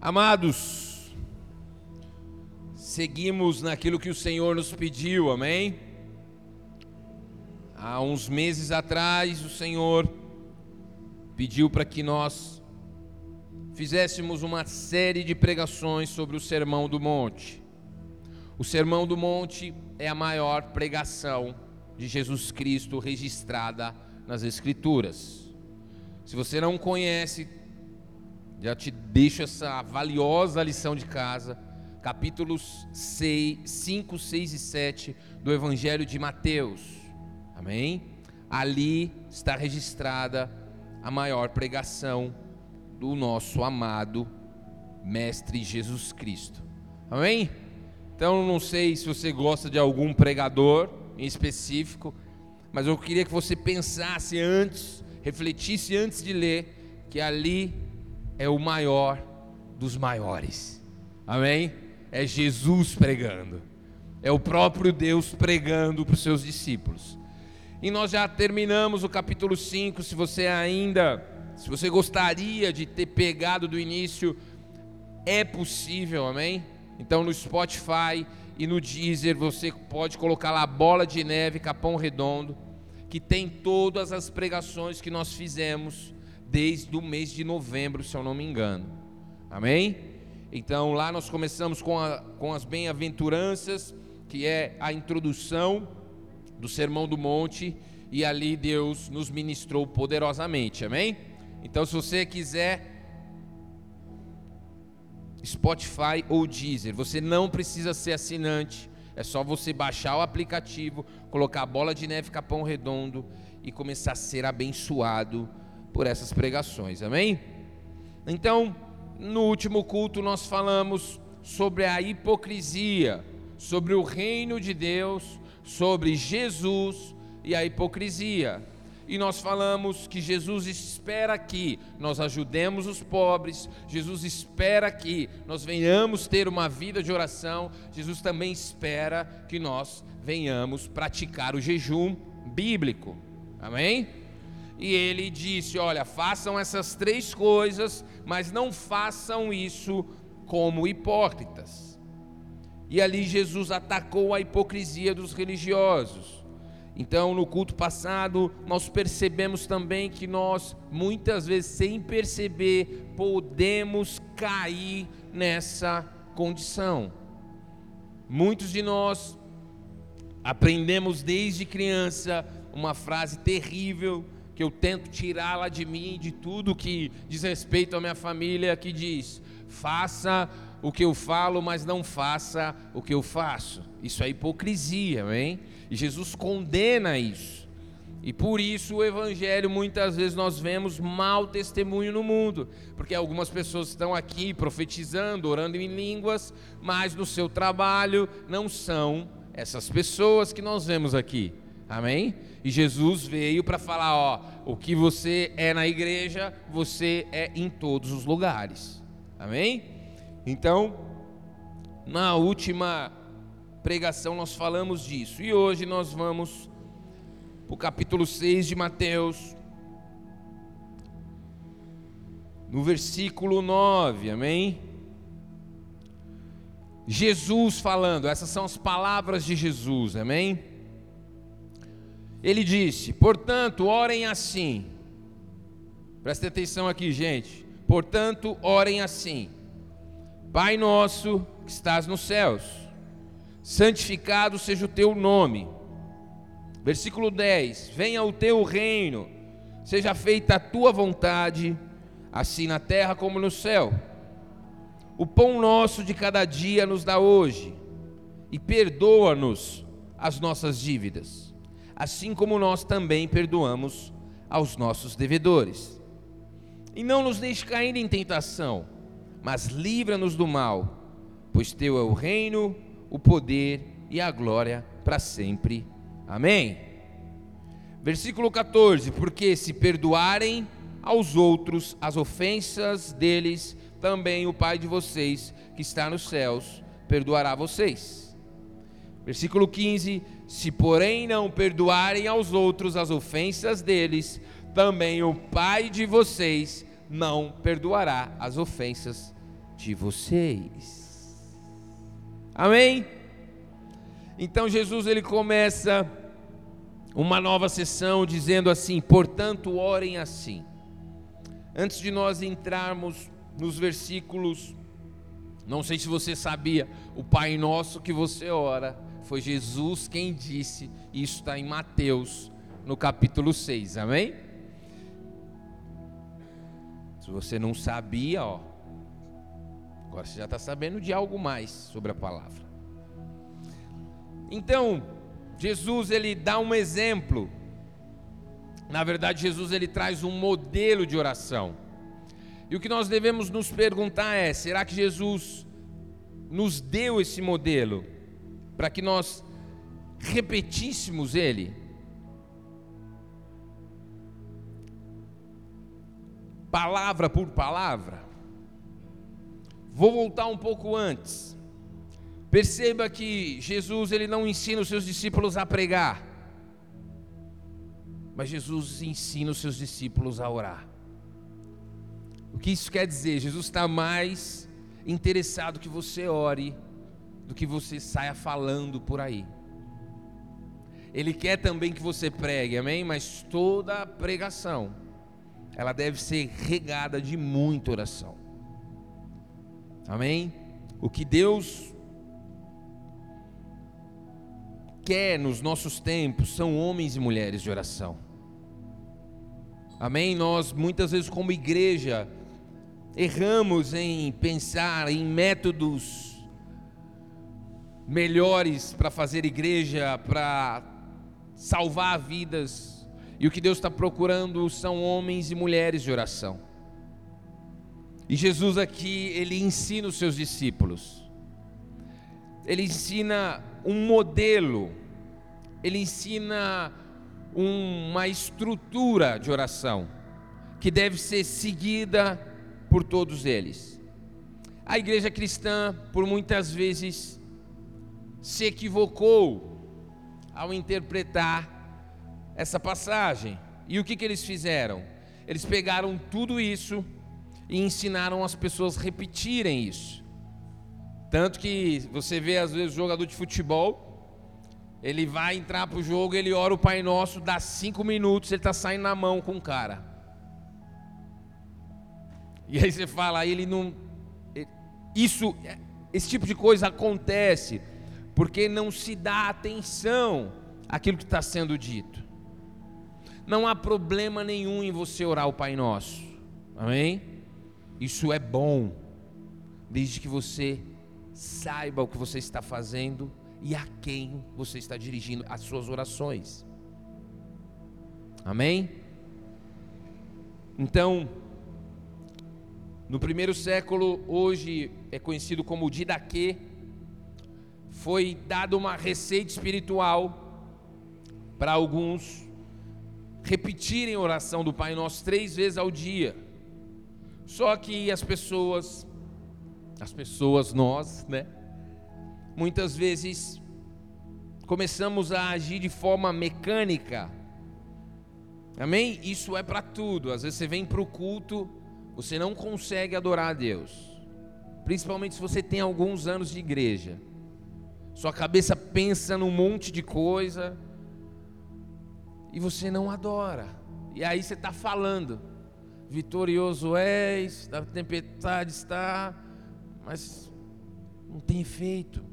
Amados, seguimos naquilo que o Senhor nos pediu, amém? Há uns meses atrás, o Senhor pediu para que nós fizéssemos uma série de pregações sobre o Sermão do Monte. O Sermão do Monte é a maior pregação de Jesus Cristo registrada nas Escrituras. Se você não conhece, já te deixo essa valiosa lição de casa, capítulos 6, 5, 6 e 7 do Evangelho de Mateus. Amém? Ali está registrada a maior pregação do nosso amado Mestre Jesus Cristo. Amém? Então, não sei se você gosta de algum pregador em específico, mas eu queria que você pensasse antes refletisse antes de ler que ali é o maior dos maiores. Amém? É Jesus pregando. É o próprio Deus pregando para os seus discípulos. E nós já terminamos o capítulo 5. Se você ainda, se você gostaria de ter pegado do início, é possível, amém? Então no Spotify e no Deezer você pode colocar lá Bola de Neve, Capão Redondo que tem todas as pregações que nós fizemos desde o mês de novembro, se eu não me engano. Amém? Então lá nós começamos com, a, com as bem-aventuranças, que é a introdução do Sermão do Monte, e ali Deus nos ministrou poderosamente. Amém? Então se você quiser Spotify ou Deezer, você não precisa ser assinante é só você baixar o aplicativo, colocar a bola de neve Capão Redondo e começar a ser abençoado por essas pregações. Amém? Então, no último culto nós falamos sobre a hipocrisia, sobre o reino de Deus, sobre Jesus e a hipocrisia e nós falamos que Jesus espera que nós ajudemos os pobres, Jesus espera que nós venhamos ter uma vida de oração, Jesus também espera que nós venhamos praticar o jejum bíblico. Amém? E ele disse: Olha, façam essas três coisas, mas não façam isso como hipócritas. E ali Jesus atacou a hipocrisia dos religiosos. Então, no culto passado, nós percebemos também que nós, muitas vezes, sem perceber, podemos cair nessa condição. Muitos de nós aprendemos desde criança uma frase terrível que eu tento tirá-la de mim, de tudo que diz respeito à minha família, que diz: faça o que eu falo, mas não faça o que eu faço. Isso é hipocrisia, amém? E Jesus condena isso. E por isso o evangelho muitas vezes nós vemos mau testemunho no mundo, porque algumas pessoas estão aqui profetizando, orando em línguas, mas no seu trabalho não são essas pessoas que nós vemos aqui. Amém? E Jesus veio para falar, ó, o que você é na igreja, você é em todos os lugares. Amém? Então, na última pregação nós falamos disso. E hoje nós vamos para o capítulo 6 de Mateus, no versículo 9, amém? Jesus falando, essas são as palavras de Jesus, amém? Ele disse: portanto, orem assim. Presta atenção aqui, gente. Portanto, orem assim: Pai nosso que estás nos céus santificado seja o teu nome. Versículo 10: Venha o teu reino, seja feita a tua vontade, assim na terra como no céu. O pão nosso de cada dia nos dá hoje, e perdoa-nos as nossas dívidas, assim como nós também perdoamos aos nossos devedores. E não nos deixe cair em tentação, mas livra-nos do mal, pois teu é o reino, o poder e a glória para sempre. Amém. Versículo 14: Porque se perdoarem aos outros as ofensas deles, também o Pai de vocês que está nos céus perdoará vocês. Versículo 15: Se porém não perdoarem aos outros as ofensas deles, também o Pai de vocês não perdoará as ofensas de vocês. Amém? Então Jesus ele começa uma nova sessão dizendo assim: portanto, orem assim. Antes de nós entrarmos nos versículos, não sei se você sabia, o Pai Nosso que você ora, foi Jesus quem disse, isso está em Mateus, no capítulo 6, amém? Se você não sabia, ó, agora você já está sabendo de algo mais sobre a palavra. Então, Jesus ele dá um exemplo. Na verdade, Jesus ele traz um modelo de oração. E o que nós devemos nos perguntar é: será que Jesus nos deu esse modelo para que nós repetíssemos ele? Palavra por palavra. Vou voltar um pouco antes. Perceba que Jesus ele não ensina os seus discípulos a pregar, mas Jesus ensina os seus discípulos a orar. O que isso quer dizer? Jesus está mais interessado que você ore do que você saia falando por aí. Ele quer também que você pregue, amém? Mas toda pregação, ela deve ser regada de muita oração. Amém? O que Deus quer nos nossos tempos são homens e mulheres de oração. Amém? Nós muitas vezes, como igreja, erramos em pensar em métodos melhores para fazer igreja, para salvar vidas. E o que Deus está procurando são homens e mulheres de oração. E Jesus aqui, ele ensina os seus discípulos. Ele ensina um modelo, ele ensina uma estrutura de oração que deve ser seguida por todos eles. A igreja cristã, por muitas vezes, se equivocou ao interpretar essa passagem. E o que, que eles fizeram? Eles pegaram tudo isso e ensinaram as pessoas a repetirem isso. Tanto que você vê às vezes jogador de futebol, ele vai entrar para o jogo, ele ora o Pai Nosso, dá cinco minutos, ele está saindo na mão com o cara. E aí você fala, ele não. Isso, esse tipo de coisa acontece porque não se dá atenção àquilo que está sendo dito. Não há problema nenhum em você orar o Pai Nosso, amém? Isso é bom, desde que você saiba o que você está fazendo e a quem você está dirigindo as suas orações. Amém? Então, no primeiro século, hoje é conhecido como Didaquê, foi dada uma receita espiritual para alguns repetirem a oração do Pai Nosso três vezes ao dia. Só que as pessoas as pessoas, nós, né? Muitas vezes começamos a agir de forma mecânica. Amém? Isso é para tudo. Às vezes você vem para o culto, você não consegue adorar a Deus. Principalmente se você tem alguns anos de igreja. Sua cabeça pensa num monte de coisa e você não adora. E aí você está falando, vitorioso és, da tempestade está mas não tem efeito.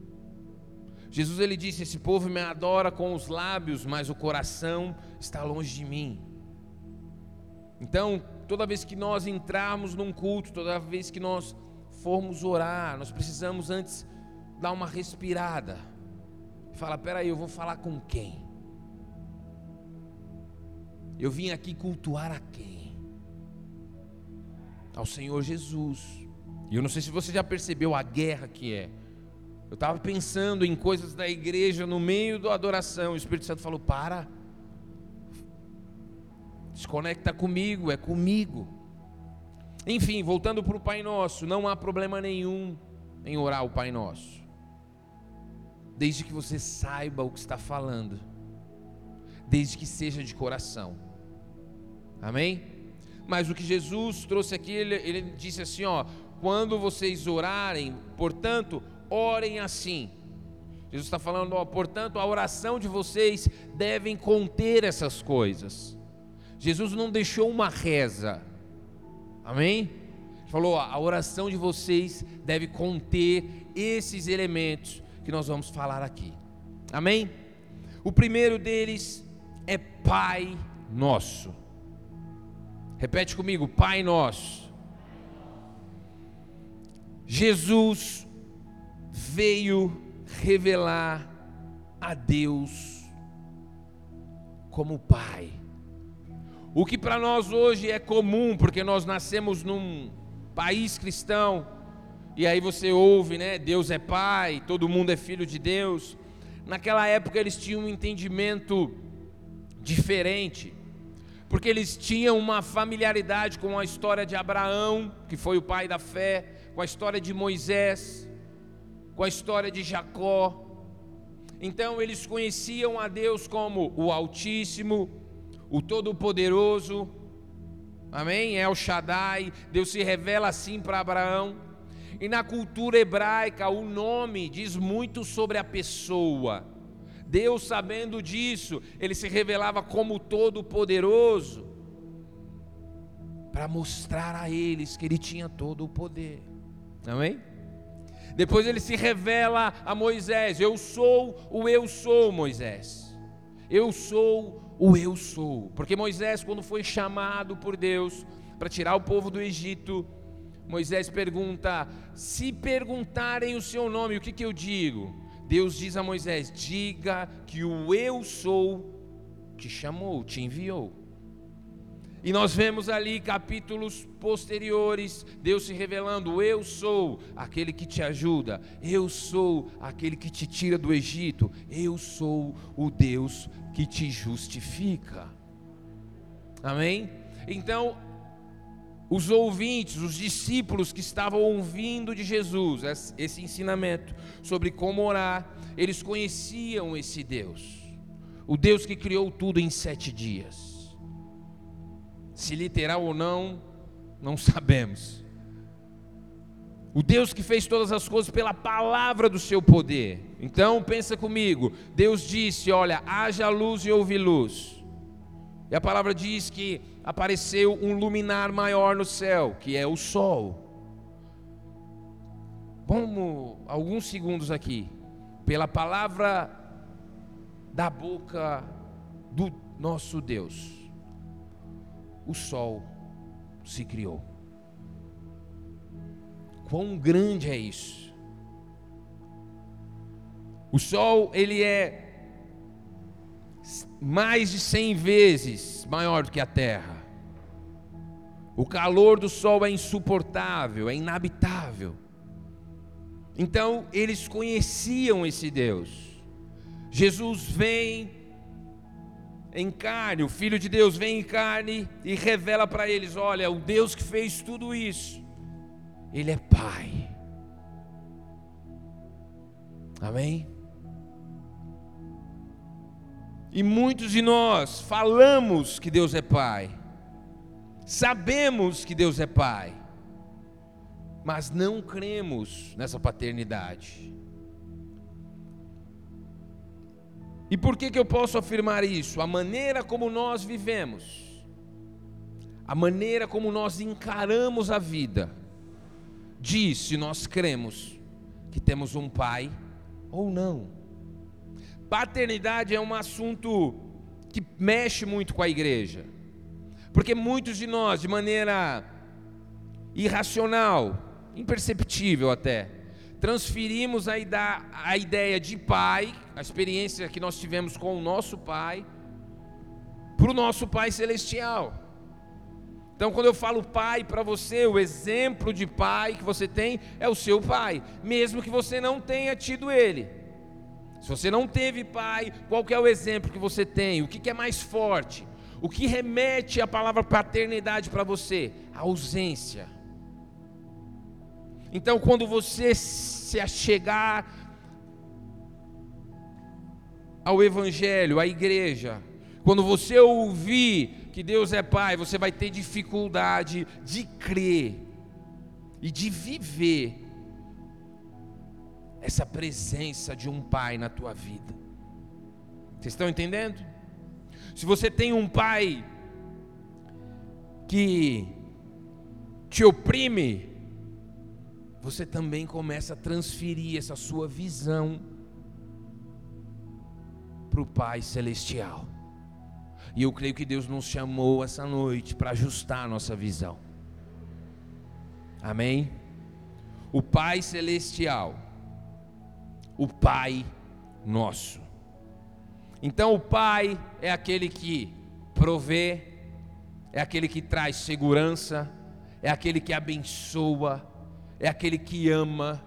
Jesus ele disse: Esse povo me adora com os lábios, mas o coração está longe de mim. Então, toda vez que nós entrarmos num culto, toda vez que nós formos orar, nós precisamos antes dar uma respirada. Fala, peraí, eu vou falar com quem? Eu vim aqui cultuar a quem? Ao Senhor Jesus. E eu não sei se você já percebeu a guerra que é. Eu estava pensando em coisas da igreja no meio da adoração. O Espírito Santo falou: para, desconecta comigo, é comigo. Enfim, voltando para o Pai Nosso, não há problema nenhum em orar o Pai Nosso, desde que você saiba o que está falando, desde que seja de coração. Amém? Mas o que Jesus trouxe aqui, ele, ele disse assim: ó, quando vocês orarem, portanto, orem assim. Jesus está falando, ó, portanto, a oração de vocês devem conter essas coisas. Jesus não deixou uma reza, amém? Falou, ó, a oração de vocês deve conter esses elementos que nós vamos falar aqui, amém? O primeiro deles é Pai Nosso. Repete comigo, Pai Nosso. Jesus veio revelar a Deus como Pai. O que para nós hoje é comum, porque nós nascemos num país cristão, e aí você ouve, né? Deus é Pai, todo mundo é filho de Deus. Naquela época eles tinham um entendimento diferente, porque eles tinham uma familiaridade com a história de Abraão, que foi o pai da fé, com a história de Moisés, com a história de Jacó. Então eles conheciam a Deus como o Altíssimo, o Todo-Poderoso, amém? El Shaddai, Deus se revela assim para Abraão. E na cultura hebraica, o nome diz muito sobre a pessoa. Deus, sabendo disso, ele se revelava como Todo-Poderoso, para mostrar a eles que ele tinha todo o poder. Amém? Depois ele se revela a Moisés: Eu sou o eu sou, Moisés. Eu sou o eu sou. Porque Moisés, quando foi chamado por Deus para tirar o povo do Egito, Moisés pergunta: Se perguntarem o seu nome, o que, que eu digo? Deus diz a Moisés: Diga que o eu sou te chamou, te enviou. E nós vemos ali capítulos posteriores, Deus se revelando: Eu sou aquele que te ajuda, eu sou aquele que te tira do Egito, eu sou o Deus que te justifica. Amém? Então, os ouvintes, os discípulos que estavam ouvindo de Jesus esse ensinamento sobre como orar, eles conheciam esse Deus, o Deus que criou tudo em sete dias. Se literal ou não, não sabemos. O Deus que fez todas as coisas pela palavra do seu poder. Então, pensa comigo. Deus disse: Olha, haja luz e houve luz. E a palavra diz que apareceu um luminar maior no céu, que é o sol. Vamos alguns segundos aqui. Pela palavra da boca do nosso Deus o sol se criou. Quão grande é isso? O sol, ele é mais de cem vezes maior do que a terra. O calor do sol é insuportável, é inabitável. Então, eles conheciam esse Deus. Jesus vem em carne, o Filho de Deus vem em carne e revela para eles: olha, o Deus que fez tudo isso, Ele é Pai. Amém? E muitos de nós falamos que Deus é Pai, sabemos que Deus é Pai, mas não cremos nessa paternidade. E por que, que eu posso afirmar isso? A maneira como nós vivemos, a maneira como nós encaramos a vida, diz se nós cremos que temos um pai ou não. Paternidade é um assunto que mexe muito com a igreja, porque muitos de nós, de maneira irracional, imperceptível até, transferimos a, a ideia de pai, a experiência que nós tivemos com o nosso pai, para o nosso pai celestial. Então, quando eu falo pai para você, o exemplo de pai que você tem é o seu pai, mesmo que você não tenha tido ele. Se você não teve pai, qual é o exemplo que você tem? O que, que é mais forte? O que remete a palavra paternidade para você? A ausência. Então, quando você se achegar ao Evangelho, à igreja, quando você ouvir que Deus é Pai, você vai ter dificuldade de crer e de viver essa presença de um pai na tua vida. Vocês estão entendendo? Se você tem um pai que te oprime, você também começa a transferir essa sua visão para o Pai Celestial. E eu creio que Deus nos chamou essa noite para ajustar a nossa visão. Amém? O Pai Celestial, o Pai nosso. Então, o Pai é aquele que provê, é aquele que traz segurança, é aquele que abençoa, é aquele que ama,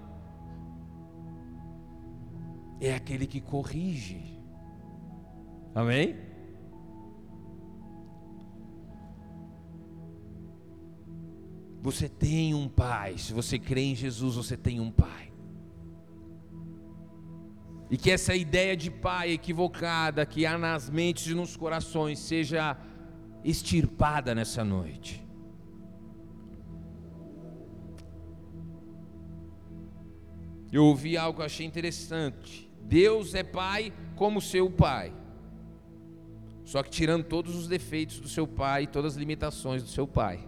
é aquele que corrige. Amém? Você tem um pai. Se você crê em Jesus, você tem um pai. E que essa ideia de pai equivocada que há nas mentes e nos corações seja extirpada nessa noite. Eu ouvi algo que eu achei interessante. Deus é pai como seu pai. Só que tirando todos os defeitos do seu pai, todas as limitações do seu pai.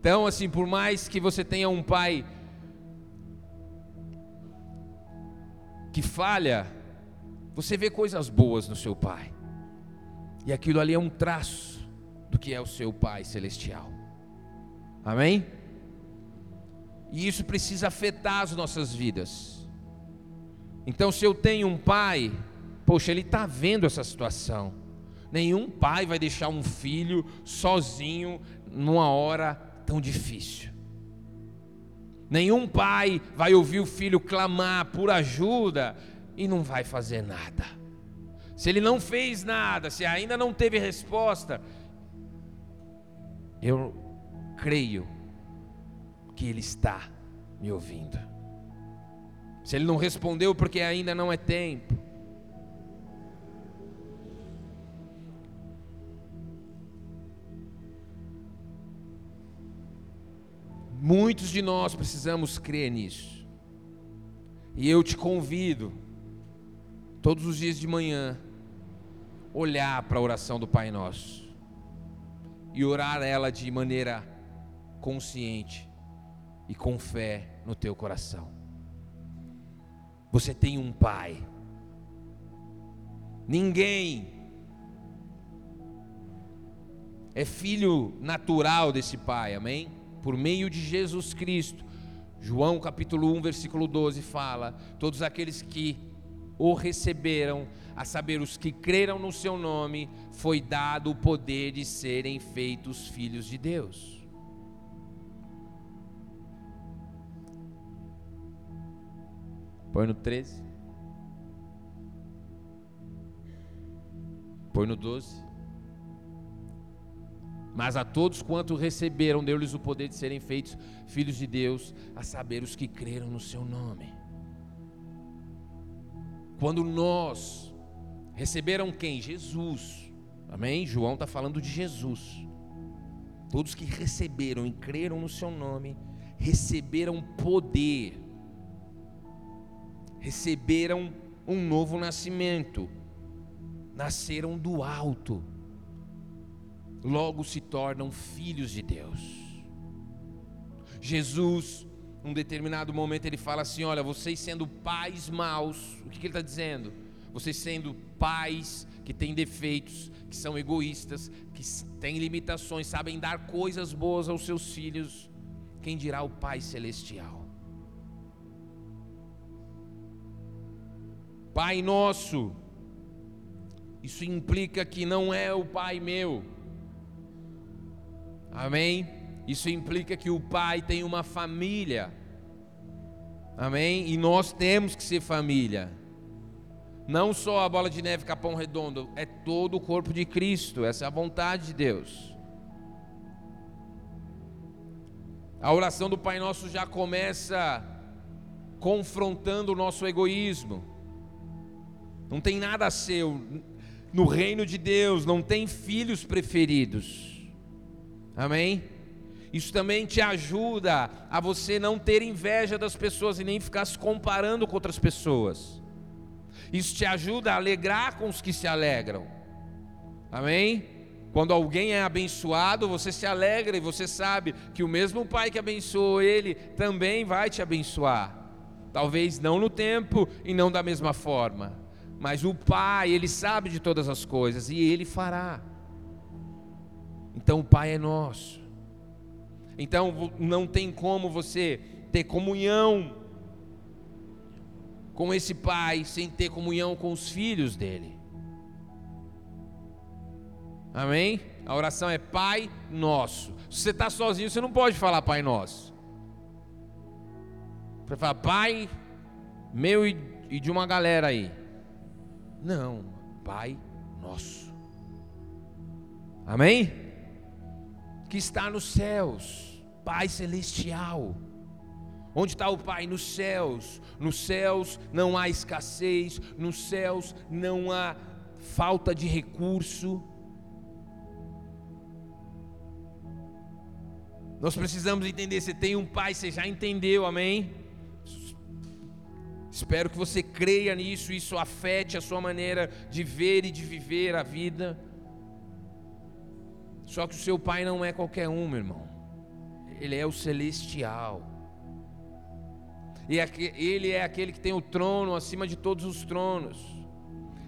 Então, assim, por mais que você tenha um pai que falha, você vê coisas boas no seu pai. E aquilo ali é um traço do que é o seu pai celestial. Amém? E isso precisa afetar as nossas vidas. Então, se eu tenho um pai, poxa, ele está vendo essa situação. Nenhum pai vai deixar um filho sozinho numa hora tão difícil. Nenhum pai vai ouvir o filho clamar por ajuda e não vai fazer nada. Se ele não fez nada, se ainda não teve resposta, eu creio que ele está me ouvindo. Se ele não respondeu porque ainda não é tempo, Muitos de nós precisamos crer nisso. E eu te convido, todos os dias de manhã, olhar para a oração do Pai Nosso e orar ela de maneira consciente e com fé no teu coração. Você tem um Pai. Ninguém é filho natural desse Pai, amém? Por meio de Jesus Cristo. João capítulo 1, versículo 12 fala: Todos aqueles que o receberam, a saber, os que creram no seu nome, foi dado o poder de serem feitos filhos de Deus. Põe no 13. Põe no 12. Mas a todos quanto receberam, deu-lhes o poder de serem feitos filhos de Deus, a saber, os que creram no seu nome. Quando nós receberam quem? Jesus. Amém? João está falando de Jesus. Todos que receberam e creram no seu nome, receberam poder, receberam um novo nascimento, nasceram do alto logo se tornam filhos de Deus. Jesus, num determinado momento, ele fala assim: Olha, vocês sendo pais maus, o que, que ele está dizendo? Vocês sendo pais que têm defeitos, que são egoístas, que têm limitações, sabem dar coisas boas aos seus filhos, quem dirá o Pai Celestial? Pai nosso, isso implica que não é o Pai meu, Amém? Isso implica que o pai tem uma família. Amém? E nós temos que ser família. Não só a bola de neve Capão Redondo, é todo o corpo de Cristo. Essa é a vontade de Deus. A oração do Pai Nosso já começa confrontando o nosso egoísmo. Não tem nada seu. No reino de Deus não tem filhos preferidos. Amém? Isso também te ajuda a você não ter inveja das pessoas e nem ficar se comparando com outras pessoas. Isso te ajuda a alegrar com os que se alegram. Amém? Quando alguém é abençoado, você se alegra e você sabe que o mesmo Pai que abençoou ele também vai te abençoar. Talvez não no tempo e não da mesma forma, mas o Pai, ele sabe de todas as coisas e ele fará. Então o Pai é nosso. Então não tem como você ter comunhão com esse pai sem ter comunhão com os filhos dele. Amém? A oração é Pai Nosso. Se você está sozinho, você não pode falar Pai Nosso. Você fala Pai meu e de uma galera aí. Não, Pai Nosso. Amém? Que está nos céus, Pai Celestial. Onde está o Pai? Nos céus. Nos céus não há escassez, nos céus não há falta de recurso. Nós precisamos entender. Você tem um pai, você já entendeu, amém? Espero que você creia nisso, isso afete a sua maneira de ver e de viver a vida. Só que o seu pai não é qualquer um, meu irmão. Ele é o celestial. E ele é aquele que tem o trono acima de todos os tronos.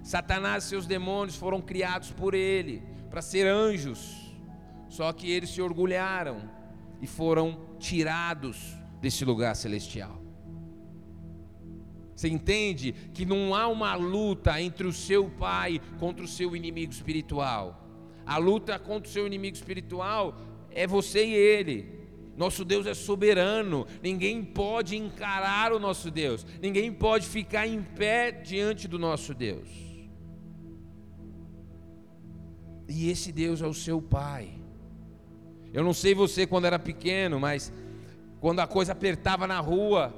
Satanás e seus demônios foram criados por ele para ser anjos. Só que eles se orgulharam e foram tirados desse lugar celestial. Você entende que não há uma luta entre o seu pai contra o seu inimigo espiritual. A luta contra o seu inimigo espiritual é você e ele. Nosso Deus é soberano, ninguém pode encarar o nosso Deus, ninguém pode ficar em pé diante do nosso Deus. E esse Deus é o seu Pai. Eu não sei você quando era pequeno, mas quando a coisa apertava na rua,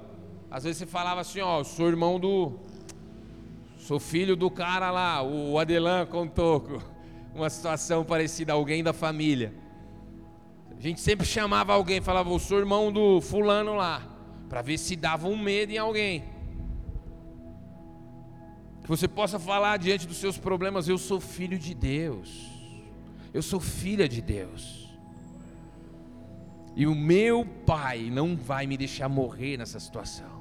às vezes você falava assim: Ó, sou irmão do. Sou filho do cara lá, o Adelan contou uma situação parecida, alguém da família. A gente sempre chamava alguém, falava: Eu sou irmão do fulano lá, para ver se dava um medo em alguém. Que você possa falar diante dos seus problemas: Eu sou filho de Deus, eu sou filha de Deus. E o meu pai não vai me deixar morrer nessa situação.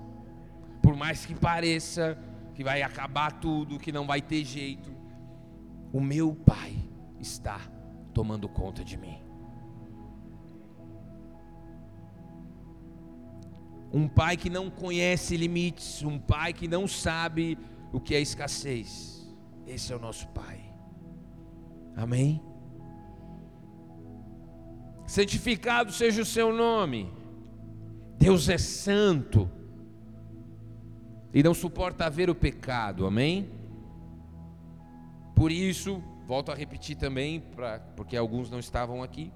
Por mais que pareça que vai acabar tudo, que não vai ter jeito, o meu pai está tomando conta de mim. Um pai que não conhece limites, um pai que não sabe o que é escassez. Esse é o nosso pai. Amém? santificado seja o seu nome. Deus é santo e não suporta ver o pecado, amém? Por isso, volto a repetir também, pra, porque alguns não estavam aqui.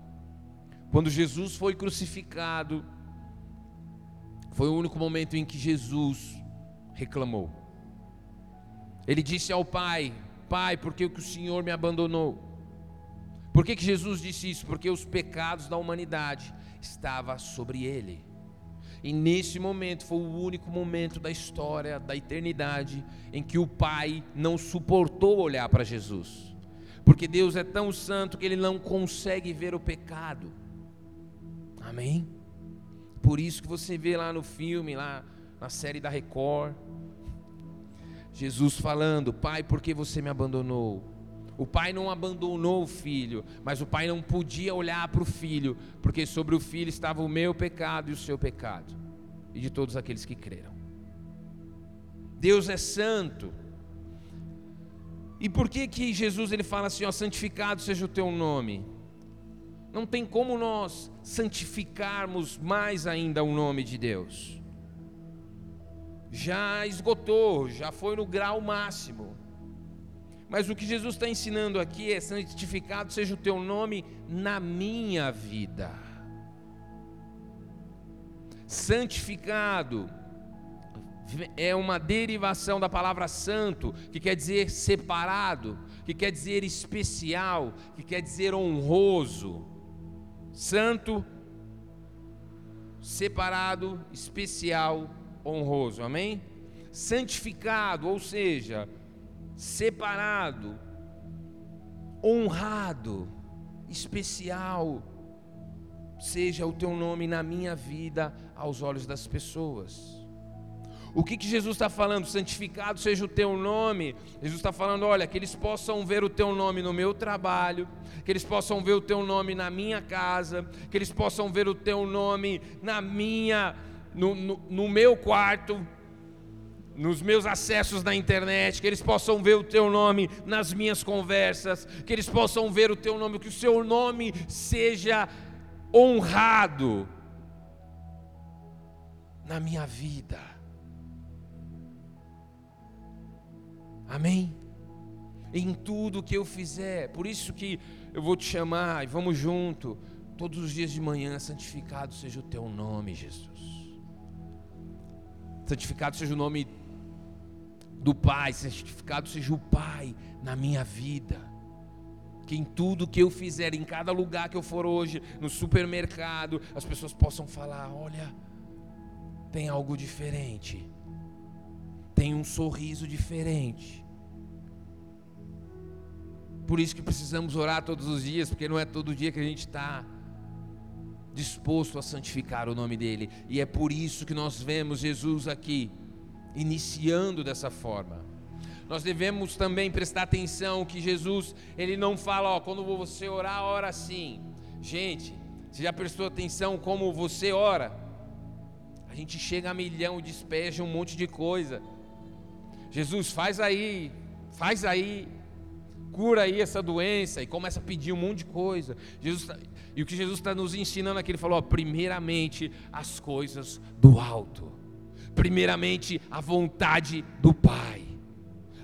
Quando Jesus foi crucificado, foi o único momento em que Jesus reclamou. Ele disse ao Pai: Pai, por que o Senhor me abandonou? Por que, que Jesus disse isso? Porque os pecados da humanidade estavam sobre ele. E nesse momento foi o único momento da história, da eternidade, em que o Pai não suportou olhar para Jesus. Porque Deus é tão santo que ele não consegue ver o pecado. Amém? Por isso que você vê lá no filme, lá na série da Record, Jesus falando: Pai, por que você me abandonou? O pai não abandonou o filho, mas o pai não podia olhar para o filho, porque sobre o filho estava o meu pecado e o seu pecado, e de todos aqueles que creram. Deus é santo. E por que que Jesus ele fala assim, ó, santificado seja o teu nome? Não tem como nós santificarmos mais ainda o nome de Deus. Já esgotou, já foi no grau máximo. Mas o que Jesus está ensinando aqui é: santificado seja o teu nome na minha vida. Santificado é uma derivação da palavra santo, que quer dizer separado, que quer dizer especial, que quer dizer honroso. Santo separado, especial, honroso. Amém? Santificado, ou seja, separado, honrado, especial. Seja o teu nome na minha vida aos olhos das pessoas. O que, que Jesus está falando? Santificado seja o teu nome. Jesus está falando: olha, que eles possam ver o teu nome no meu trabalho, que eles possam ver o teu nome na minha casa, que eles possam ver o teu nome na minha, no, no, no meu quarto, nos meus acessos na internet, que eles possam ver o teu nome nas minhas conversas, que eles possam ver o teu nome, que o seu nome seja honrado na minha vida. Amém? Em tudo que eu fizer, por isso que eu vou te chamar e vamos junto, todos os dias de manhã, santificado seja o teu nome, Jesus. Santificado seja o nome do Pai, santificado seja o Pai na minha vida. Que em tudo que eu fizer, em cada lugar que eu for hoje, no supermercado, as pessoas possam falar: olha, tem algo diferente, tem um sorriso diferente por isso que precisamos orar todos os dias, porque não é todo dia que a gente está disposto a santificar o nome dEle. E é por isso que nós vemos Jesus aqui, iniciando dessa forma. Nós devemos também prestar atenção que Jesus, ele não fala, ó, quando você orar, ora assim. Gente, você já prestou atenção como você ora? A gente chega a milhão, despeja um monte de coisa. Jesus, faz aí, faz aí, cura aí essa doença, e começa a pedir um monte de coisa. Jesus tá, e o que Jesus está nos ensinando aqui, ele falou: ó, primeiramente as coisas do alto, primeiramente a vontade do Pai.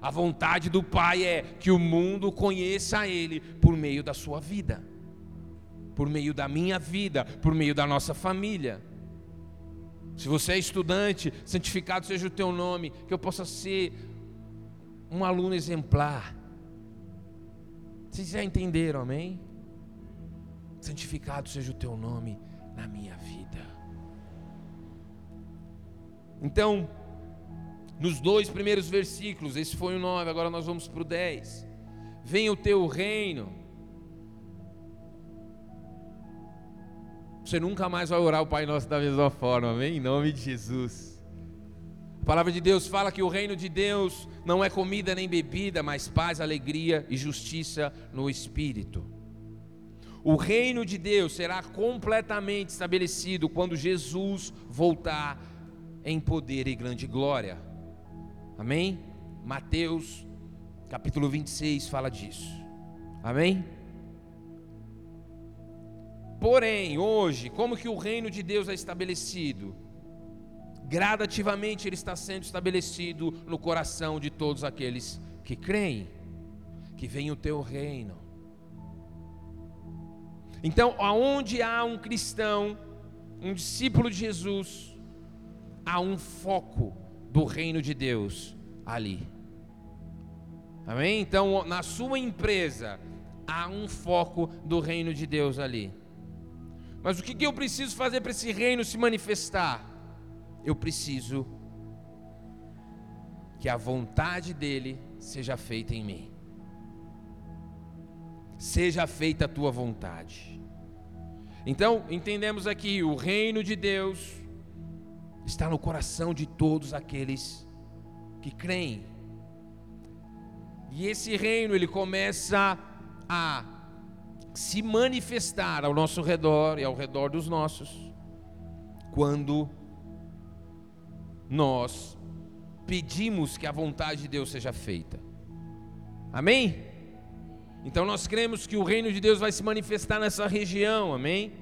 A vontade do Pai é que o mundo conheça Ele por meio da sua vida, por meio da minha vida, por meio da nossa família. Se você é estudante, santificado seja o teu nome, que eu possa ser um aluno exemplar vocês já entenderam, amém? Santificado seja o teu nome na minha vida. Então, nos dois primeiros versículos, esse foi o 9, agora nós vamos para o 10. Venha o teu reino. Você nunca mais vai orar o Pai Nosso da mesma forma, amém? Em nome de Jesus. A palavra de Deus fala que o reino de Deus não é comida nem bebida, mas paz, alegria e justiça no espírito. O reino de Deus será completamente estabelecido quando Jesus voltar em poder e grande glória. Amém? Mateus capítulo 26 fala disso. Amém? Porém, hoje, como que o reino de Deus é estabelecido? gradativamente ele está sendo estabelecido no coração de todos aqueles que creem, que vem o teu reino. Então, aonde há um cristão, um discípulo de Jesus, há um foco do reino de Deus ali. Amém? Então, na sua empresa, há um foco do reino de Deus ali. Mas o que eu preciso fazer para esse reino se manifestar? eu preciso que a vontade dele seja feita em mim. Seja feita a tua vontade. Então, entendemos aqui, o reino de Deus está no coração de todos aqueles que creem. E esse reino ele começa a se manifestar ao nosso redor e ao redor dos nossos quando nós pedimos que a vontade de Deus seja feita. Amém? Então nós cremos que o reino de Deus vai se manifestar nessa região, amém?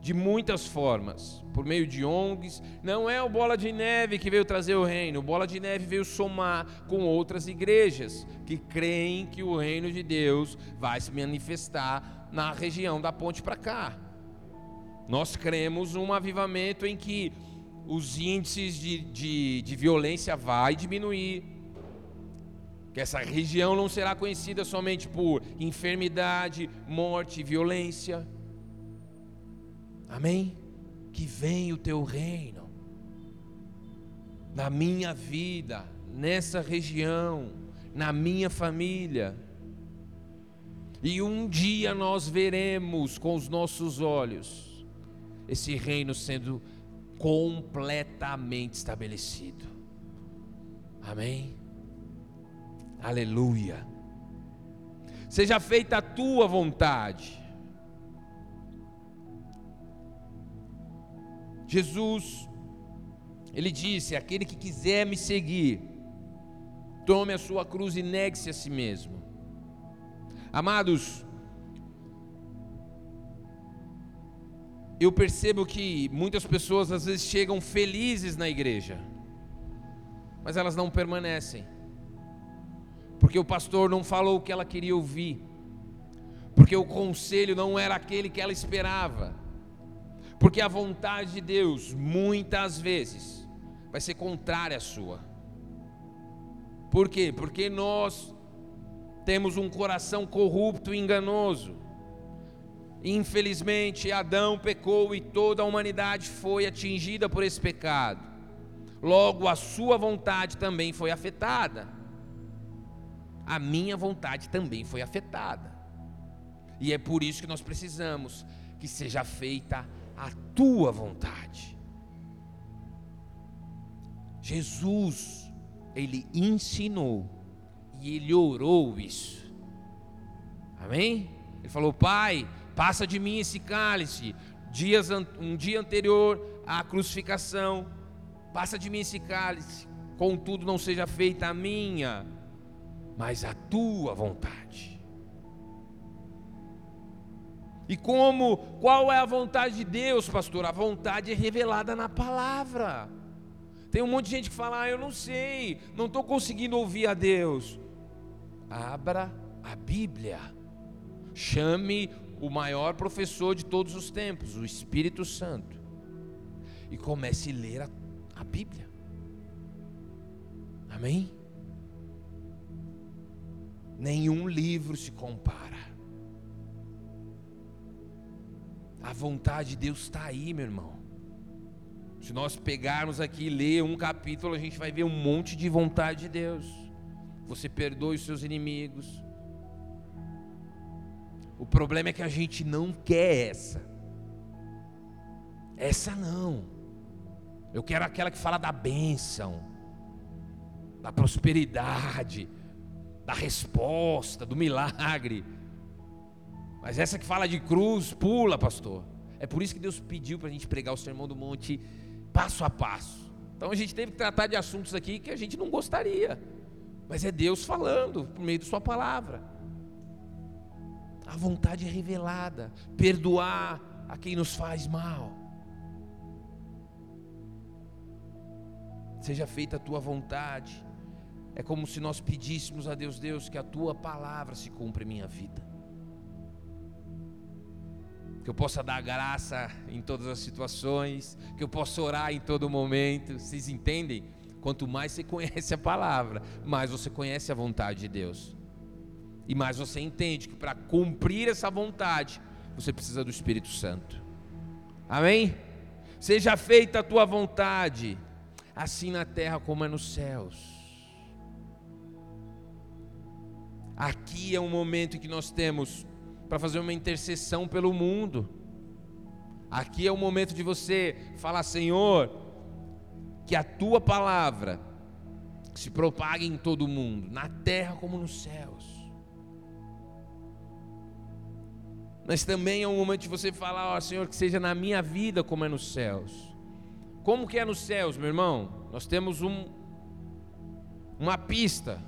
De muitas formas, por meio de ONGs. Não é o Bola de Neve que veio trazer o reino, o Bola de Neve veio somar com outras igrejas que creem que o reino de Deus vai se manifestar na região da ponte para cá. Nós cremos um avivamento em que os índices de, de, de violência vai diminuir. Que essa região não será conhecida somente por enfermidade, morte, violência. Amém? que venha o teu reino na minha vida, nessa região, na minha família. E um dia nós veremos com os nossos olhos esse reino sendo completamente estabelecido. Amém? Aleluia. Seja feita a tua vontade. Jesus, ele disse: aquele que quiser me seguir, tome a sua cruz e negue-se a si mesmo. Amados, eu percebo que muitas pessoas às vezes chegam felizes na igreja, mas elas não permanecem, porque o pastor não falou o que ela queria ouvir, porque o conselho não era aquele que ela esperava, porque a vontade de Deus, muitas vezes, vai ser contrária à sua. Por quê? Porque nós temos um coração corrupto e enganoso. Infelizmente, Adão pecou e toda a humanidade foi atingida por esse pecado. Logo, a sua vontade também foi afetada. A minha vontade também foi afetada. E é por isso que nós precisamos que seja feita a tua vontade. Jesus, ele ensinou e ele orou isso. Amém? Ele falou: Pai, passa de mim esse cálice. Dias, um dia anterior à crucificação, passa de mim esse cálice. Contudo, não seja feita a minha, mas a tua vontade. E como, qual é a vontade de Deus, pastor? A vontade é revelada na palavra. Tem um monte de gente que fala: ah, eu não sei, não estou conseguindo ouvir a Deus. Abra a Bíblia. Chame o maior professor de todos os tempos, o Espírito Santo, e comece a ler a, a Bíblia. Amém? Nenhum livro se compara. A vontade de Deus está aí, meu irmão. Se nós pegarmos aqui e ler um capítulo, a gente vai ver um monte de vontade de Deus você perdoe os seus inimigos. O problema é que a gente não quer essa. Essa não. Eu quero aquela que fala da bênção, da prosperidade, da resposta, do milagre. Mas essa que fala de cruz, pula, pastor. É por isso que Deus pediu para a gente pregar o sermão do monte passo a passo. Então a gente teve que tratar de assuntos aqui que a gente não gostaria mas é Deus falando por meio de Sua palavra. A vontade é revelada, perdoar a quem nos faz mal. Seja feita a tua vontade. É como se nós pedíssemos a Deus, Deus, que a tua palavra se cumpra em minha vida. Que eu possa dar graça em todas as situações, que eu possa orar em todo momento. Vocês entendem? Quanto mais você conhece a palavra, mais você conhece a vontade de Deus. E mais você entende que para cumprir essa vontade, você precisa do Espírito Santo. Amém? Seja feita a tua vontade, assim na terra como é nos céus. Aqui é um momento em que nós temos para fazer uma intercessão pelo mundo. Aqui é o momento de você falar, Senhor, que a tua palavra se propague em todo o mundo, na terra como nos céus. Mas também é um momento de você falar, ó Senhor, que seja na minha vida como é nos céus. Como que é nos céus, meu irmão? Nós temos um, uma pista.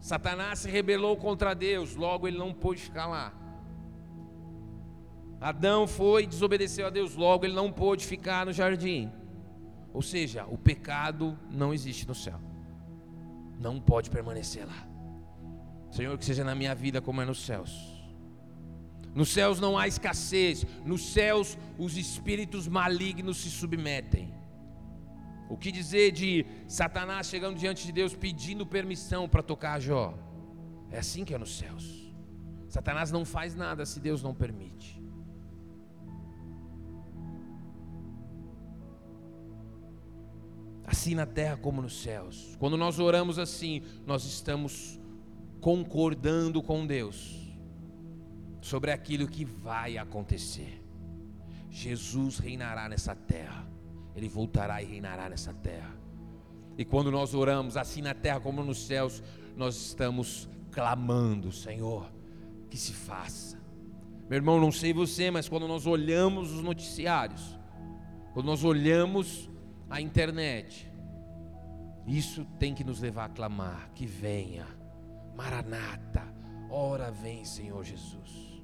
Satanás se rebelou contra Deus, logo ele não pôde ficar lá. Adão foi e desobedeceu a Deus, logo ele não pôde ficar no jardim. Ou seja, o pecado não existe no céu. Não pode permanecer lá. Senhor, que seja na minha vida como é nos céus. Nos céus não há escassez. Nos céus os espíritos malignos se submetem. O que dizer de Satanás chegando diante de Deus pedindo permissão para tocar Jó? É assim que é nos céus. Satanás não faz nada se Deus não permite. Assim na terra como nos céus. Quando nós oramos assim, nós estamos concordando com Deus sobre aquilo que vai acontecer. Jesus reinará nessa terra, ele voltará e reinará nessa terra. E quando nós oramos assim na terra como nos céus, nós estamos clamando, Senhor, que se faça. Meu irmão, não sei você, mas quando nós olhamos os noticiários, quando nós olhamos a internet, isso tem que nos levar a clamar: que venha, Maranata, ora vem, Senhor Jesus.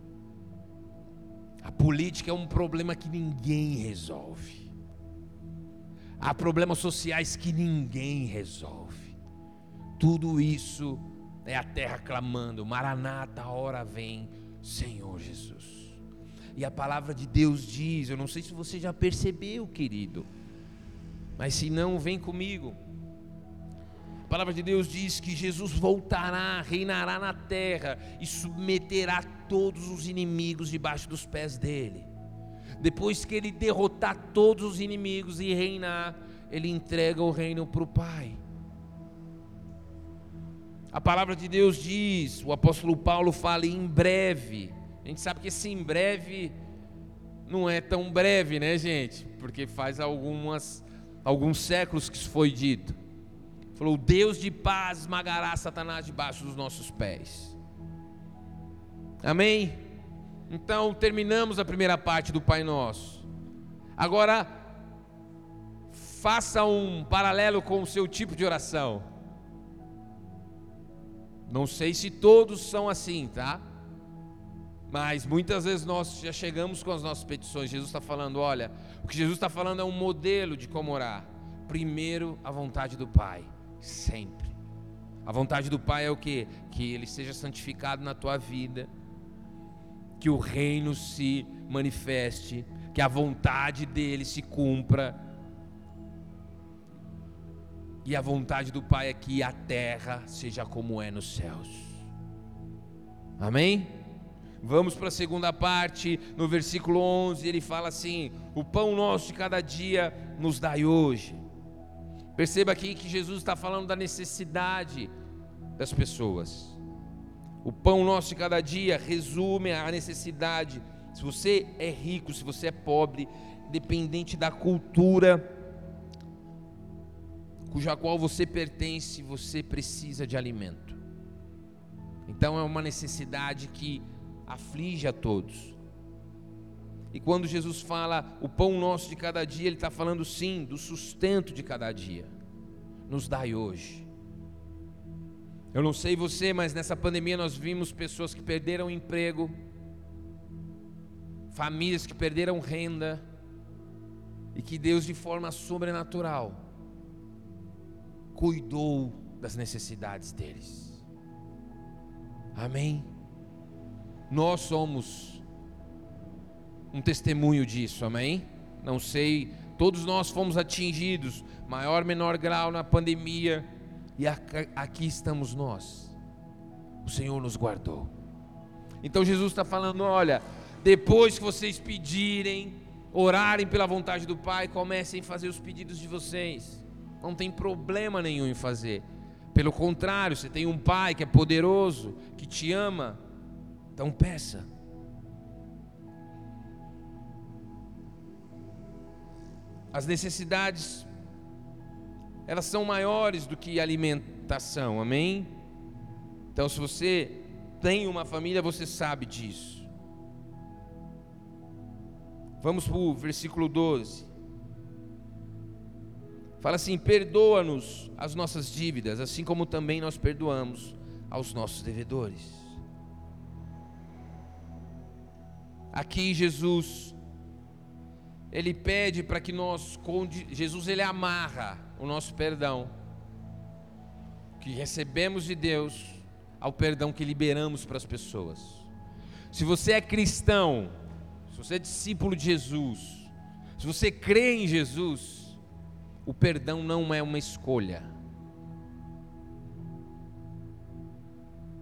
A política é um problema que ninguém resolve. Há problemas sociais que ninguém resolve. Tudo isso é a terra clamando: Maranata, hora vem, Senhor Jesus. E a palavra de Deus diz: Eu não sei se você já percebeu, querido, mas se não, vem comigo. A palavra de Deus diz que Jesus voltará, reinará na terra e submeterá todos os inimigos debaixo dos pés dele. Depois que ele derrotar todos os inimigos e reinar, ele entrega o reino para o Pai. A palavra de Deus diz, o apóstolo Paulo fala em breve. A gente sabe que esse em breve não é tão breve, né, gente? Porque faz algumas alguns séculos que isso foi dito. Falou: "Deus de paz esmagará Satanás debaixo dos nossos pés". Amém? Então, terminamos a primeira parte do Pai Nosso. Agora faça um paralelo com o seu tipo de oração. Não sei se todos são assim, tá? Mas muitas vezes nós já chegamos com as nossas petições. Jesus está falando: olha, o que Jesus está falando é um modelo de como orar. Primeiro, a vontade do Pai, sempre. A vontade do Pai é o que? Que Ele seja santificado na tua vida, que o reino se manifeste, que a vontade dele se cumpra e a vontade do Pai é que a terra seja como é nos céus. Amém? Vamos para a segunda parte, no versículo 11, ele fala assim: O pão nosso de cada dia nos dai hoje. Perceba aqui que Jesus está falando da necessidade das pessoas. O pão nosso de cada dia resume a necessidade. Se você é rico, se você é pobre, dependente da cultura, cuja qual você pertence, você precisa de alimento. Então é uma necessidade que aflige a todos. E quando Jesus fala o pão nosso de cada dia, Ele está falando sim do sustento de cada dia. Nos dai hoje. Eu não sei você, mas nessa pandemia nós vimos pessoas que perderam emprego, famílias que perderam renda, e que Deus, de forma sobrenatural, cuidou das necessidades deles. Amém? Nós somos um testemunho disso, amém? Não sei, todos nós fomos atingidos, maior, menor grau na pandemia, e aqui estamos nós. O Senhor nos guardou. Então Jesus está falando: olha, depois que vocês pedirem, orarem pela vontade do Pai, comecem a fazer os pedidos de vocês não tem problema nenhum em fazer. Pelo contrário, você tem um pai que é poderoso, que te ama, então peça. As necessidades, elas são maiores do que alimentação, amém? Então, se você tem uma família, você sabe disso. Vamos para o versículo 12. Fala assim: perdoa-nos as nossas dívidas, assim como também nós perdoamos aos nossos devedores. Aqui Jesus ele pede para que nós Jesus ele amarra o nosso perdão que recebemos de Deus ao perdão que liberamos para as pessoas. Se você é cristão, se você é discípulo de Jesus, se você crê em Jesus, o perdão não é uma escolha.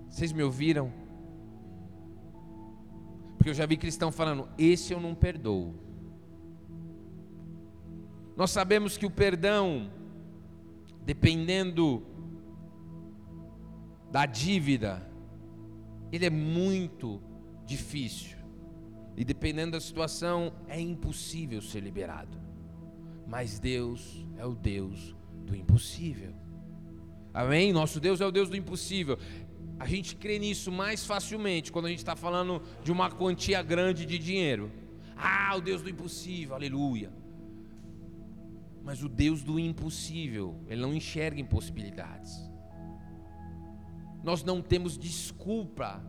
Vocês me ouviram? Porque eu já vi cristão falando: esse eu não perdoo. Nós sabemos que o perdão dependendo da dívida, ele é muito difícil. E dependendo da situação, é impossível ser liberado. Mas Deus é o Deus do impossível. Amém? Nosso Deus é o Deus do impossível. A gente crê nisso mais facilmente quando a gente está falando de uma quantia grande de dinheiro. Ah, o Deus do impossível, aleluia. Mas o Deus do impossível, ele não enxerga impossibilidades. Nós não temos desculpa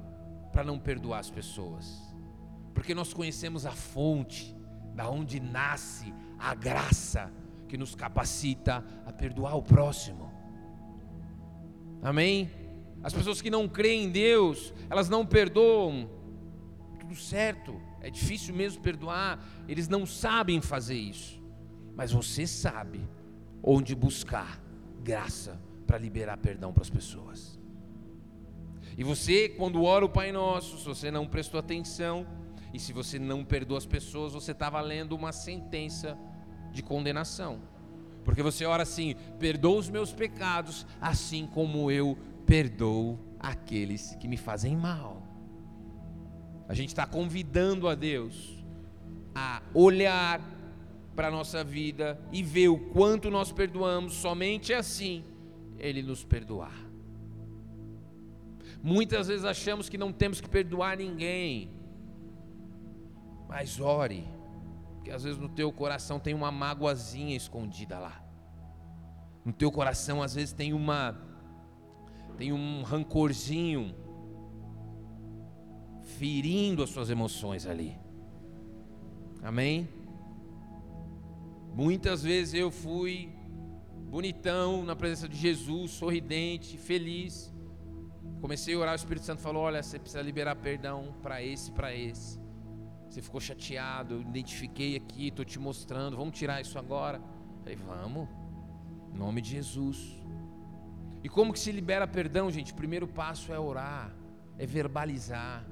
para não perdoar as pessoas, porque nós conhecemos a fonte, da onde nasce a graça que nos capacita a perdoar o próximo. Amém? As pessoas que não creem em Deus, elas não perdoam. Tudo certo, é difícil mesmo perdoar, eles não sabem fazer isso. Mas você sabe onde buscar graça para liberar perdão para as pessoas. E você, quando ora o Pai Nosso, se você não prestou atenção, e se você não perdoa as pessoas, você está valendo uma sentença de condenação. Porque você ora assim: perdoa os meus pecados, assim como eu perdoo aqueles que me fazem mal. A gente está convidando a Deus a olhar para a nossa vida e ver o quanto nós perdoamos, somente assim Ele nos perdoar. Muitas vezes achamos que não temos que perdoar ninguém, mas ore, porque às vezes no teu coração tem uma mágoazinha escondida lá. No teu coração às vezes tem uma tem um rancorzinho ferindo as suas emoções ali. Amém? Muitas vezes eu fui bonitão na presença de Jesus, sorridente, feliz. Comecei a orar, o Espírito Santo falou: Olha, você precisa liberar perdão para esse, para esse. Você ficou chateado, eu identifiquei aqui, estou te mostrando, vamos tirar isso agora. Falei, vamos, em nome de Jesus. E como que se libera perdão, gente? Primeiro passo é orar, é verbalizar.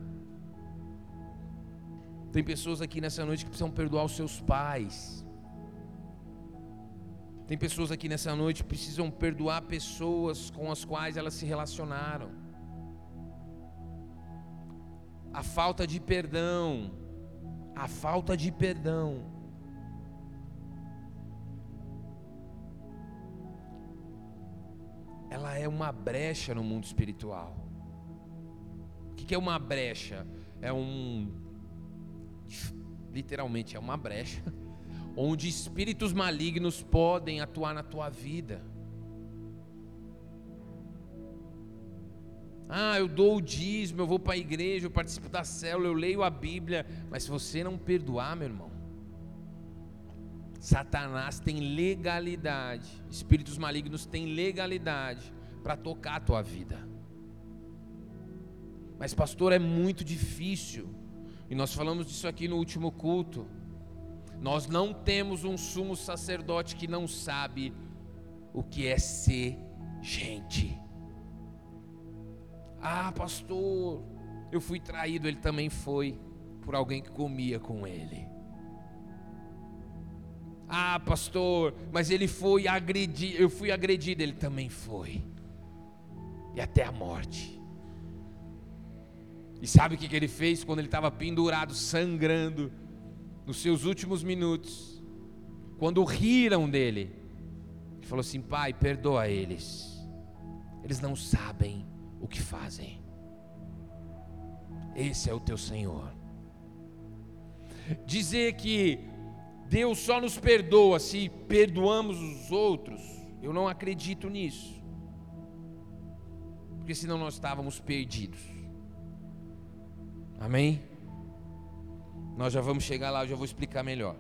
Tem pessoas aqui nessa noite que precisam perdoar os seus pais. Tem pessoas aqui nessa noite que precisam perdoar pessoas com as quais elas se relacionaram. A falta de perdão, a falta de perdão ela é uma brecha no mundo espiritual. O que é uma brecha? É um. Literalmente, é uma brecha onde espíritos malignos podem atuar na tua vida. Ah, eu dou o dízimo, eu vou para a igreja, eu participo da célula, eu leio a Bíblia, mas se você não perdoar, meu irmão, Satanás tem legalidade, espíritos malignos têm legalidade para tocar a tua vida. Mas, pastor, é muito difícil, e nós falamos disso aqui no último culto. Nós não temos um sumo sacerdote que não sabe o que é ser gente. Ah, pastor, eu fui traído, ele também foi, por alguém que comia com ele. Ah, pastor, mas ele foi agredido, eu fui agredido, ele também foi. E até a morte. E sabe o que ele fez quando ele estava pendurado, sangrando, nos seus últimos minutos? Quando riram dele, ele falou assim: Pai, perdoa eles, eles não sabem o que fazem. Esse é o teu Senhor. Dizer que Deus só nos perdoa se perdoamos os outros, eu não acredito nisso. Porque senão nós estávamos perdidos. Amém? Nós já vamos chegar lá, eu já vou explicar melhor.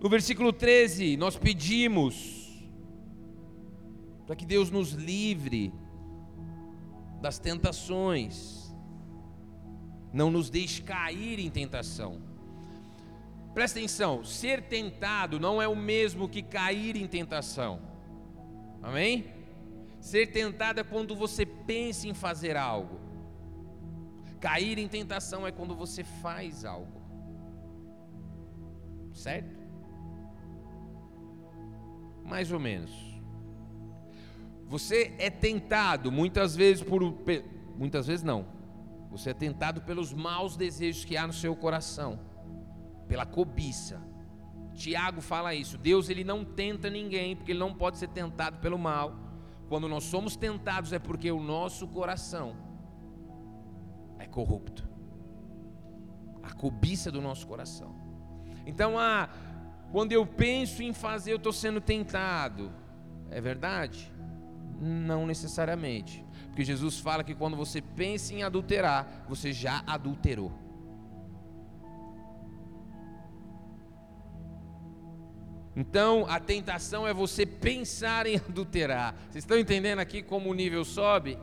No versículo 13, nós pedimos para que Deus nos livre das tentações, não nos deixe cair em tentação. Presta atenção, ser tentado não é o mesmo que cair em tentação. Amém? Ser tentado é quando você pensa em fazer algo. Cair em tentação é quando você faz algo. Certo? Mais ou menos. Você é tentado muitas vezes por muitas vezes não. Você é tentado pelos maus desejos que há no seu coração, pela cobiça. Tiago fala isso. Deus ele não tenta ninguém, porque ele não pode ser tentado pelo mal. Quando nós somos tentados é porque o nosso coração é corrupto. A cobiça do nosso coração. Então, ah, quando eu penso em fazer, eu estou sendo tentado. É verdade? Não necessariamente. Porque Jesus fala que quando você pensa em adulterar, você já adulterou. Então, a tentação é você pensar em adulterar. Vocês estão entendendo aqui como o nível sobe?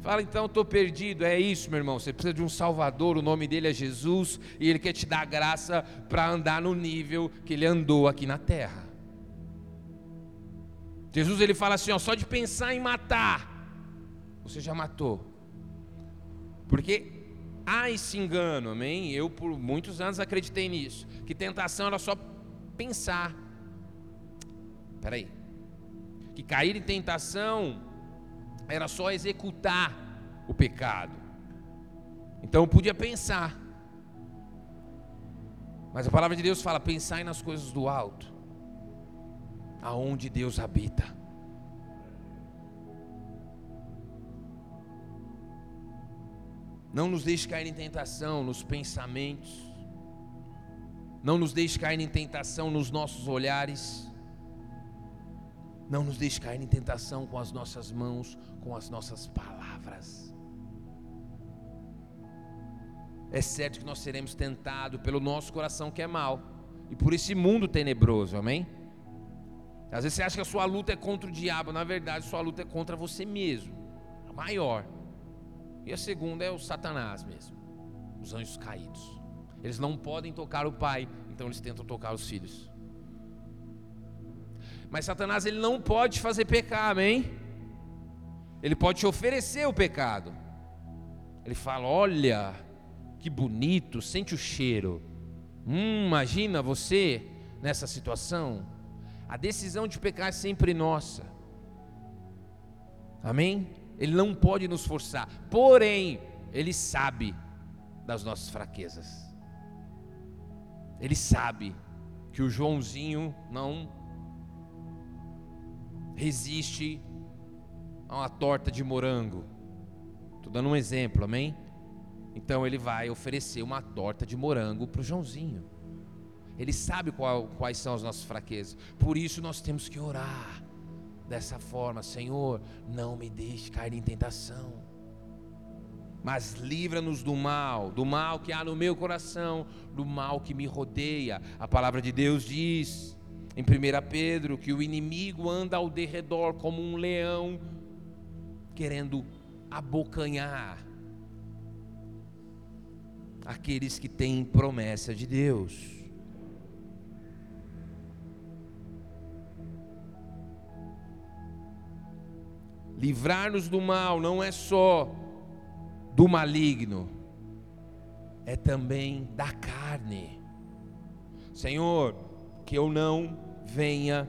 Fala então, estou perdido. É isso, meu irmão. Você precisa de um Salvador. O nome dele é Jesus e ele quer te dar graça para andar no nível que ele andou aqui na terra. Jesus ele fala assim: ó, só de pensar em matar, você já matou. Porque há esse engano, amém? Eu por muitos anos acreditei nisso. Que tentação era só pensar. Espera aí. Que cair em tentação era só executar o pecado. Então eu podia pensar. Mas a palavra de Deus fala: pensai nas coisas do alto, aonde Deus habita. Não nos deixe cair em tentação nos pensamentos. Não nos deixe cair em tentação nos nossos olhares. Não nos deixe cair em tentação com as nossas mãos, com as nossas palavras. É certo que nós seremos tentados pelo nosso coração que é mal e por esse mundo tenebroso, amém? Às vezes você acha que a sua luta é contra o diabo, na verdade, sua luta é contra você mesmo, a maior. E a segunda é o Satanás mesmo, os anjos caídos. Eles não podem tocar o pai, então eles tentam tocar os filhos. Mas Satanás ele não pode fazer pecar, amém? Ele pode te oferecer o pecado. Ele fala: Olha, que bonito, sente o cheiro. Hum, imagina você nessa situação. A decisão de pecar é sempre nossa. Amém? Ele não pode nos forçar. Porém, ele sabe das nossas fraquezas. Ele sabe que o Joãozinho não resiste a uma torta de morango. Estou dando um exemplo, amém? Então ele vai oferecer uma torta de morango para o Joãozinho. Ele sabe qual, quais são as nossas fraquezas. Por isso nós temos que orar dessa forma: Senhor, não me deixe cair em tentação mas livra-nos do mal, do mal que há no meu coração, do mal que me rodeia. A palavra de Deus diz em 1 Pedro que o inimigo anda ao derredor como um leão, querendo abocanhar aqueles que têm promessa de Deus. Livrar-nos do mal não é só do maligno, é também da carne. Senhor, que eu não venha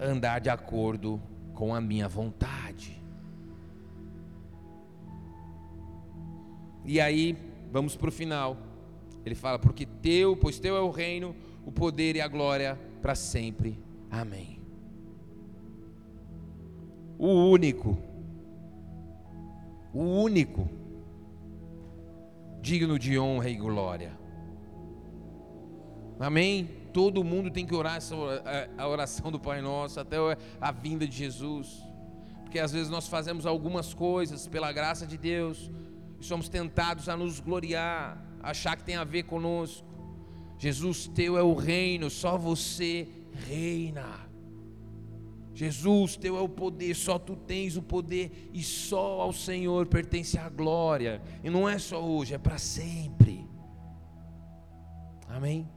andar de acordo com a minha vontade. E aí, vamos para o final. Ele fala: Porque teu, pois teu é o reino, o poder e a glória para sempre. Amém. O único o único digno de honra e glória. Amém? Todo mundo tem que orar essa, a oração do Pai Nosso até a vinda de Jesus. Porque às vezes nós fazemos algumas coisas pela graça de Deus e somos tentados a nos gloriar, achar que tem a ver conosco. Jesus, teu é o reino, só você reina. Jesus, teu é o poder, só tu tens o poder e só ao Senhor pertence a glória. E não é só hoje, é para sempre. Amém?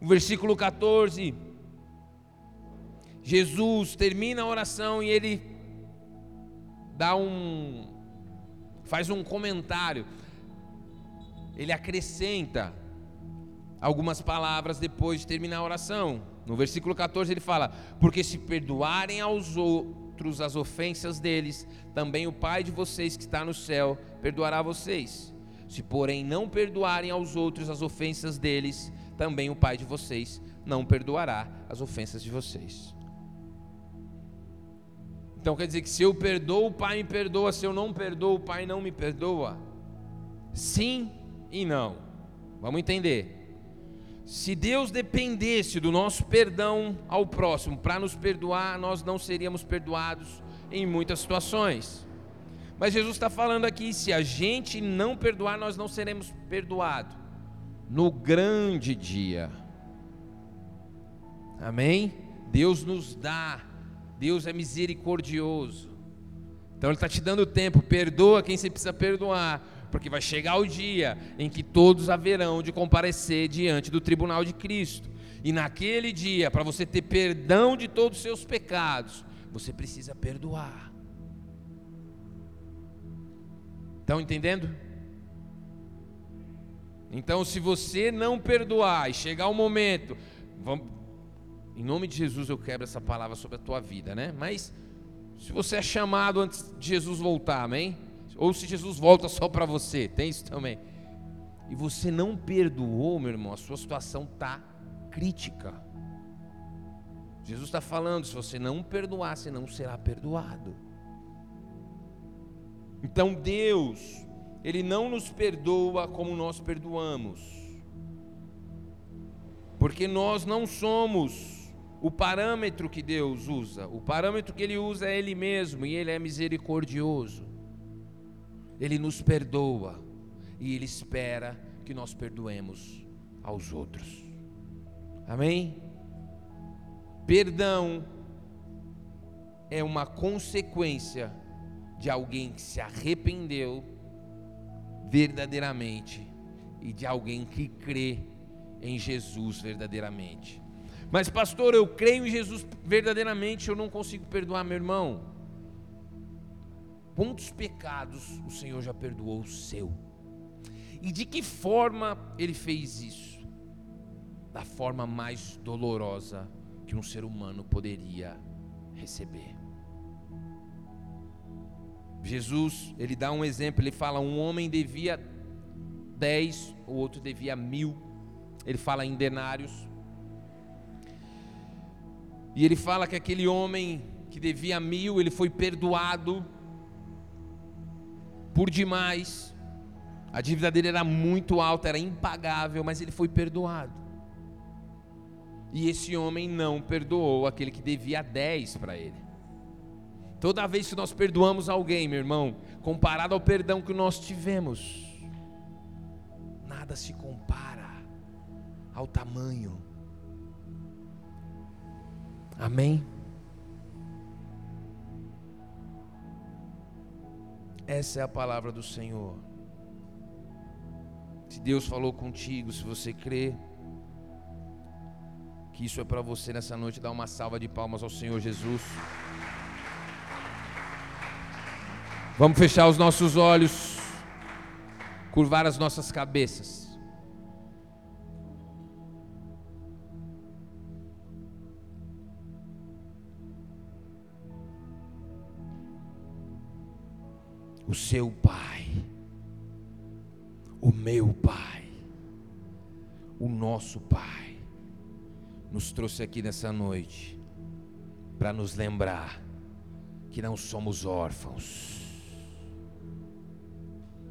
O versículo 14. Jesus termina a oração e ele dá um faz um comentário. Ele acrescenta algumas palavras depois de terminar a oração. No versículo 14 ele fala: Porque se perdoarem aos outros as ofensas deles, também o Pai de vocês que está no céu perdoará vocês. Se, porém, não perdoarem aos outros as ofensas deles, também o Pai de vocês não perdoará as ofensas de vocês. Então quer dizer que se eu perdoo, o Pai me perdoa, se eu não perdoo, o Pai não me perdoa? Sim e não. Vamos entender. Se Deus dependesse do nosso perdão ao próximo para nos perdoar, nós não seríamos perdoados em muitas situações. Mas Jesus está falando aqui: se a gente não perdoar, nós não seremos perdoados no grande dia. Amém? Deus nos dá, Deus é misericordioso. Então Ele está te dando tempo, perdoa quem você precisa perdoar, porque vai chegar o dia em que todos haverão de comparecer diante do tribunal de Cristo. E naquele dia, para você ter perdão de todos os seus pecados, você precisa perdoar. Estão entendendo? Então, se você não perdoar e chegar o momento, vamos, em nome de Jesus eu quebro essa palavra sobre a tua vida, né? Mas se você é chamado antes de Jesus voltar, amém? Ou se Jesus volta só para você, tem isso também. E você não perdoou, meu irmão, a sua situação está crítica. Jesus está falando: se você não perdoar, você não será perdoado. Então Deus, Ele não nos perdoa como nós perdoamos, porque nós não somos o parâmetro que Deus usa, o parâmetro que Ele usa é Ele mesmo, e Ele é misericordioso. Ele nos perdoa e Ele espera que nós perdoemos aos outros. Amém? Perdão é uma consequência de alguém que se arrependeu verdadeiramente e de alguém que crê em Jesus verdadeiramente. Mas, pastor, eu creio em Jesus verdadeiramente, eu não consigo perdoar meu irmão. Quantos pecados o Senhor já perdoou o seu? E de que forma ele fez isso? Da forma mais dolorosa que um ser humano poderia receber. Jesus, ele dá um exemplo, ele fala: um homem devia dez, o outro devia mil. Ele fala em denários. E ele fala que aquele homem que devia mil, ele foi perdoado por demais. A dívida dele era muito alta, era impagável, mas ele foi perdoado. E esse homem não perdoou aquele que devia 10 para ele. Toda vez que nós perdoamos alguém, meu irmão, comparado ao perdão que nós tivemos, nada se compara ao tamanho. Amém? Essa é a palavra do Senhor. Se Deus falou contigo, se você crê que isso é para você nessa noite, dá uma salva de palmas ao Senhor Jesus. Vamos fechar os nossos olhos, curvar as nossas cabeças. O seu Pai, o meu Pai, o nosso Pai, nos trouxe aqui nessa noite para nos lembrar que não somos órfãos,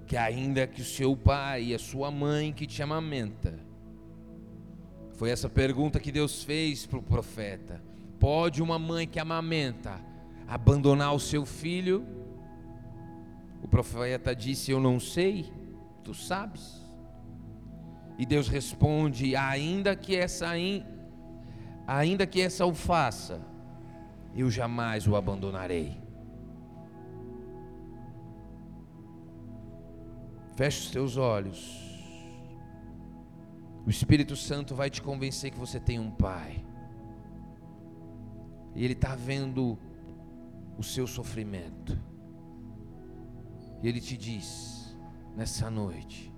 que ainda que o seu pai e a sua mãe que te amamenta, foi essa pergunta que Deus fez para o profeta: pode uma mãe que amamenta abandonar o seu filho? O profeta disse: Eu não sei, tu sabes. E Deus responde: Ainda que essa, ainda que essa o faça, eu jamais o abandonarei. Feche os teus olhos. O Espírito Santo vai te convencer que você tem um Pai. E Ele está vendo o seu sofrimento. E Ele te diz nessa noite: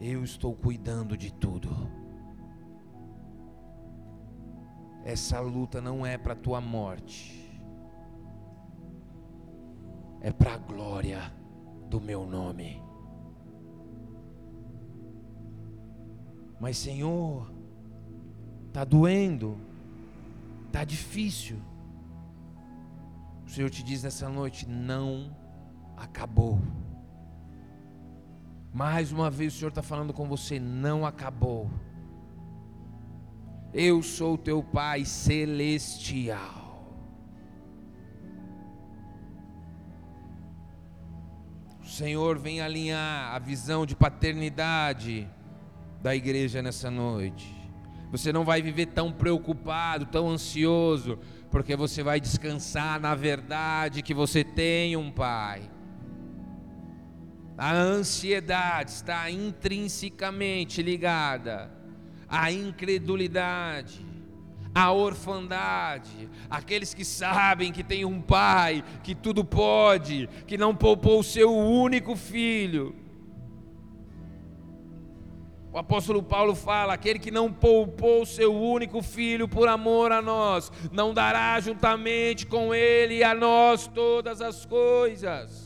Eu estou cuidando de tudo. Essa luta não é para tua morte, é para a glória do meu nome. Mas, Senhor, está doendo, está difícil. O Senhor te diz nessa noite: não acabou. Mais uma vez o Senhor está falando com você: não acabou. Eu sou teu Pai celestial. O Senhor vem alinhar a visão de paternidade da igreja nessa noite. Você não vai viver tão preocupado, tão ansioso, porque você vai descansar na verdade que você tem um Pai. A ansiedade está intrinsecamente ligada a incredulidade, a orfandade, aqueles que sabem que tem um pai que tudo pode, que não poupou o seu único filho. O apóstolo Paulo fala: aquele que não poupou o seu único filho por amor a nós, não dará juntamente com ele a nós todas as coisas.